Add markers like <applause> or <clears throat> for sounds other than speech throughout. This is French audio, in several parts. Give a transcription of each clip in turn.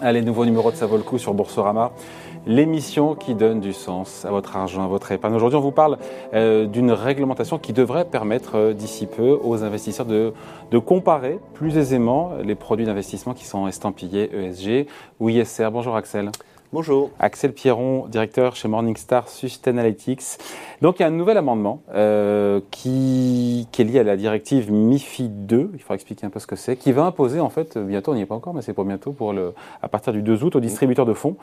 Allez, nouveau numéro de Ça sur Boursorama, l'émission qui donne du sens à votre argent, à votre épargne. Aujourd'hui, on vous parle euh, d'une réglementation qui devrait permettre euh, d'ici peu aux investisseurs de, de comparer plus aisément les produits d'investissement qui sont estampillés ESG ou ISR. Bonjour Axel. Bonjour. Axel Pierron, directeur chez Morningstar Sustainalytics. Donc il y a un nouvel amendement euh, qui, qui, est lié à la directive MIFID 2, il faudra expliquer un peu ce que c'est, qui va imposer en fait, bientôt, on n'y est pas encore, mais c'est pour bientôt, pour le, à partir du 2 août, aux distributeurs de fonds,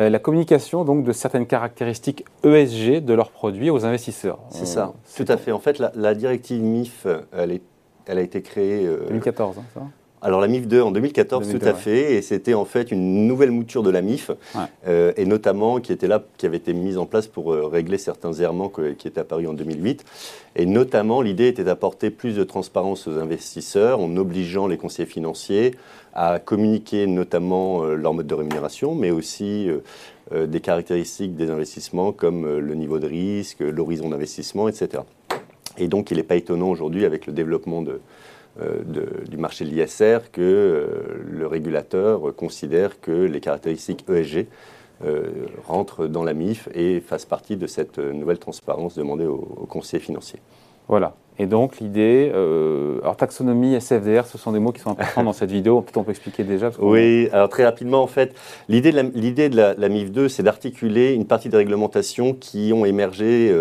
euh, la communication donc de certaines caractéristiques ESG de leurs produits aux investisseurs. C'est ça, tout à fait. En fait, la, la directive MIF, elle, est, elle, a été créée... Euh, 2014, hein, ça alors la MIF 2 en 2014, tout à fait, et c'était en fait une nouvelle mouture de la MIF, euh, et notamment qui était là, qui avait été mise en place pour euh, régler certains errements qui étaient apparus en 2008. Et notamment, l'idée était d'apporter plus de transparence aux investisseurs en obligeant les conseillers financiers à communiquer notamment euh, leur mode de rémunération, mais aussi des caractéristiques des investissements comme le niveau de risque, l'horizon d'investissement, etc. Et donc, il n'est pas étonnant aujourd'hui avec le développement euh, du marché de l'ISR que euh, le régulateur considère que les caractéristiques ESG euh, rentrent dans la MIF et fassent partie de cette nouvelle transparence demandée aux, conseillers financiers. Voilà. Et donc l'idée, alors taxonomie, SFDR, ce sont des mots qui sont importants dans cette vidéo. Peut-être on peut expliquer déjà. oui, alors très rapidement en fait, l'idée de la, l'idée de la, MIF 2, c'est d'articuler une partie des réglementations qui ont émergé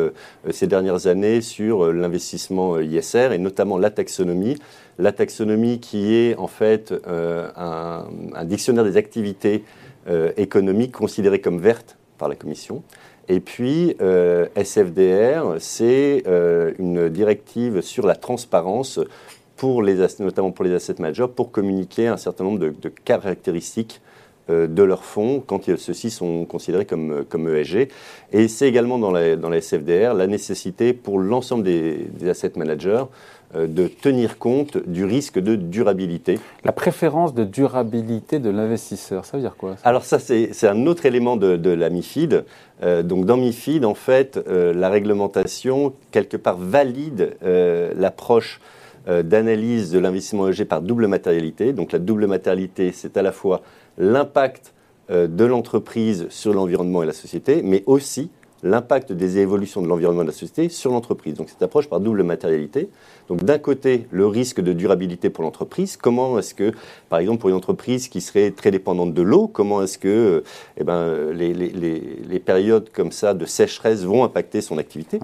ces dernières années sur l'investissement ISR et notamment la taxonomie la taxonomie qui est en fait euh, un, dictionnaire des activités euh, économiques considérées comme vertes par la Commission. Et puis euh, SFDR, c'est une directive sur la transparence notamment pour les asset managers, pour communiquer un certain nombre de, caractéristiques de leurs fonds quand ceux-ci sont considérés comme, comme ESG. Et c'est également dans la, dans la SFDR la nécessité pour l'ensemble des, des asset managers euh, de tenir compte du risque de durabilité. La préférence de durabilité de l'investisseur, ça veut dire quoi Alors ça, c'est un autre élément de, la MIFID. Euh, donc dans MIFID, en fait, euh, la réglementation, quelque part, valide l'approche d'analyse de l'investissement EG par double matérialité. Donc la double matérialité, c'est à la fois l'impact de l'entreprise sur l'environnement et la société, mais aussi l'impact des évolutions de l'environnement de la société sur l'entreprise. Donc cette approche par double matérialité. Donc d'un côté, le risque de durabilité pour l'entreprise. Comment est-ce que, par exemple, pour une entreprise qui serait très dépendante de l'eau, comment est-ce que eh ben, les, les, les, périodes comme ça de sécheresse vont impacter son activité?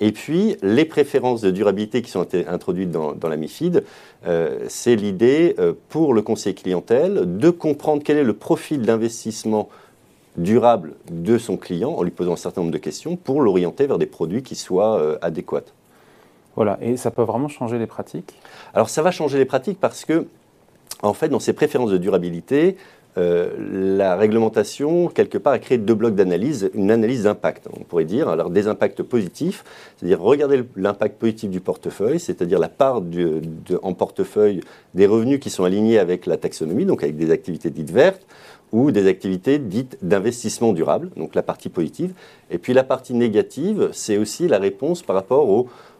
Et puis, les préférences de durabilité qui sont introduites dans, dans la MIFID, euh, c'est l'idée euh, pour le conseiller clientèle de comprendre quel est le profil d'investissement durable de son client en lui posant un certain nombre de questions pour l'orienter vers des produits qui soient euh, adéquats. Voilà, et ça peut vraiment changer les pratiques? Alors ça va changer les pratiques parce que, en fait, dans ces préférences de durabilité, euh, la réglementation, quelque part, a créé deux blocs d'analyse, une analyse d'impact, on pourrait dire. Alors, des impacts positifs, c'est-à-dire regarder l'impact positif du portefeuille, c'est-à-dire la part en portefeuille des revenus qui sont alignés avec la taxonomie, donc avec des activités dites vertes, ou des activités dites d'investissement durable, donc la partie positive. Et puis la partie négative, c'est aussi la réponse par rapport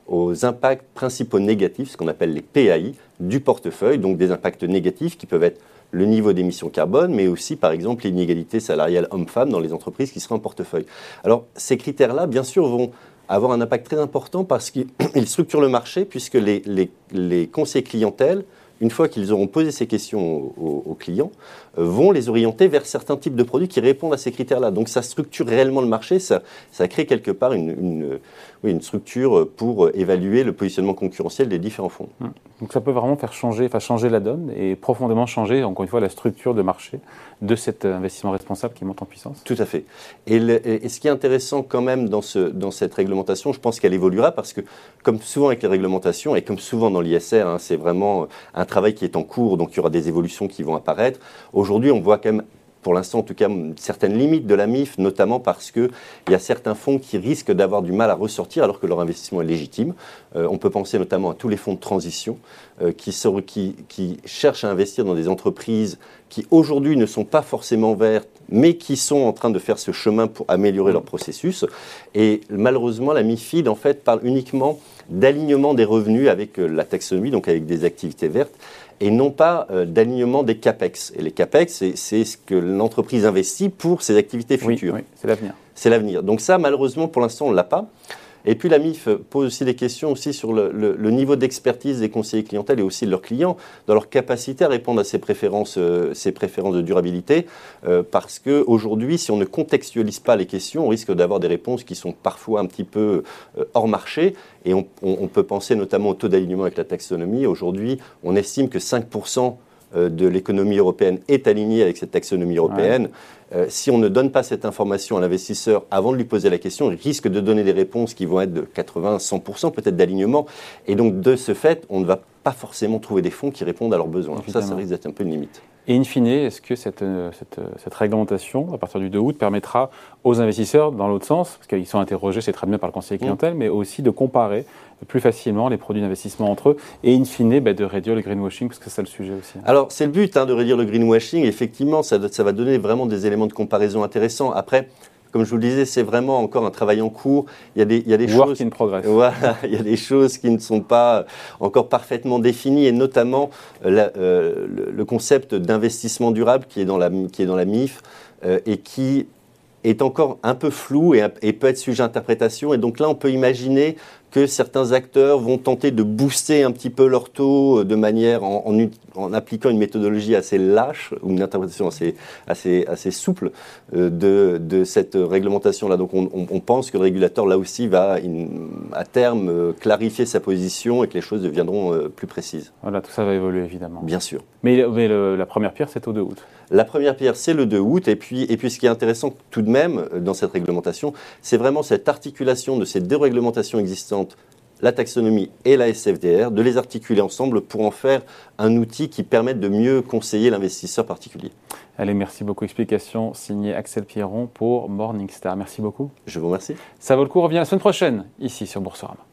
aux, impacts principaux négatifs, ce qu'on appelle les PAI, du portefeuille, donc des impacts négatifs qui peuvent être le niveau d'émission carbone, mais aussi par exemple l'inégalité salariale homme-femme dans les entreprises qui seraient en portefeuille. Alors ces critères-là, bien sûr, vont avoir un impact très important parce qu'ils <clears throat> structurent le marché, puisque les, les, les conseils clientèles une fois qu'ils auront posé ces questions aux, clients, euh, vont les orienter vers certains types de produits qui répondent à ces critères-là. Donc ça structure réellement le marché, ça, ça crée quelque part une, une, structure pour évaluer le positionnement concurrentiel des différents fonds. Hum. Donc ça peut vraiment faire changer, enfin changer la donne et profondément changer, encore une fois, la structure de marché de cet investissement responsable qui monte en puissance. Tout à fait. Et, et ce qui est intéressant quand même dans, ce, dans cette réglementation, je pense qu'elle évoluera parce que, comme souvent avec les réglementations et comme souvent dans l'ISR, hein, c'est vraiment un travail qui est en cours, donc il y aura des évolutions qui vont apparaître. Aujourd'hui, on voit quand même pour l'instant en tout cas, certaines limites de la MIF, notamment parce qu'il y a certains fonds qui risquent d'avoir du mal à ressortir alors que leur investissement est légitime. Euh, on peut penser notamment à tous les fonds de transition euh, qui, cherchent à investir dans des entreprises qui aujourd'hui ne sont pas forcément vertes, mais qui sont en train de faire ce chemin pour améliorer leur processus. Et malheureusement, la MIFID, en fait, parle uniquement d'alignement des revenus avec euh, la taxonomie, donc avec des activités vertes, et non pas euh, d'alignement des CAPEX. Et les CAPEX, c'est ce que l'entreprise investit pour ses activités futures. Oui, c'est l'avenir. C'est l'avenir. Donc ça, malheureusement, pour l'instant, on ne l'a pas. Et puis la MIF pose aussi des questions aussi sur le, niveau d'expertise des conseillers clientèle et aussi de leurs clients, dans leur capacité à répondre à ces préférences, euh, ces préférences de durabilité, euh, parce qu'aujourd'hui, si on ne contextualise pas les questions, on risque d'avoir des réponses qui sont parfois un petit peu euh, hors marché, et on, on peut penser notamment au taux d'alignement avec la taxonomie. Aujourd'hui, on estime que 5% euh, de l'économie européenne est alignée avec cette taxonomie européenne. Euh, si on ne donne pas cette information à l'investisseur avant de lui poser la question, il risque de donner des réponses qui vont être de 80-100% peut-être d'alignement. Et donc, de ce fait, on ne va pas forcément trouver des fonds qui répondent à leurs besoins. Ça, ça risque d'être un peu une limite. Et in fine, est-ce que cette, euh, cette, cette, réglementation, à partir du 2 août, permettra aux investisseurs, dans l'autre sens, parce qu'ils sont interrogés, c'est très bien par le conseiller mmh. clientèle, mais aussi de comparer plus facilement les produits d'investissement entre eux et in fine bah, de réduire le greenwashing, parce que c'est ça le sujet aussi. Alors c'est le but hein, de réduire le greenwashing, effectivement ça, ça va donner vraiment des éléments de comparaison intéressants. Après, comme je vous le disais, c'est vraiment encore un travail en cours. Il y a des, il y a des choses. in progress. Voilà, <laughs> il y a des choses qui ne sont pas encore parfaitement définies, et notamment euh, euh, le, concept d'investissement durable qui est dans la, qui est dans la MIF euh, et qui est encore un peu flou et, et, peut être sujet à interprétation. Et donc là, on peut imaginer que certains acteurs vont tenter de booster un petit peu leur taux euh, de manière en, en, appliquant une méthodologie assez lâche ou une interprétation assez, assez, assez souple euh, de, de, cette réglementation-là. Donc on, on, pense que le régulateur, là aussi, va à terme euh, clarifier sa position et que les choses deviendront plus précises. Voilà, tout ça va évoluer évidemment. Bien sûr. Mais, mais la première pierre, c'est au 2 août. La première pierre, c'est le 2 août. Et puis, et puis ce qui est intéressant tout de même dans cette réglementation, c'est vraiment cette articulation de ces deux réglementations existantes la taxonomie et la SFDR, de les articuler ensemble pour en faire un outil qui permette de mieux conseiller l'investisseur particulier. Allez, merci beaucoup. Explication signée Axel Pierron pour Morningstar. Merci beaucoup. Je vous remercie. Ça vaut le coup. On revient la semaine prochaine ici sur Boursorama.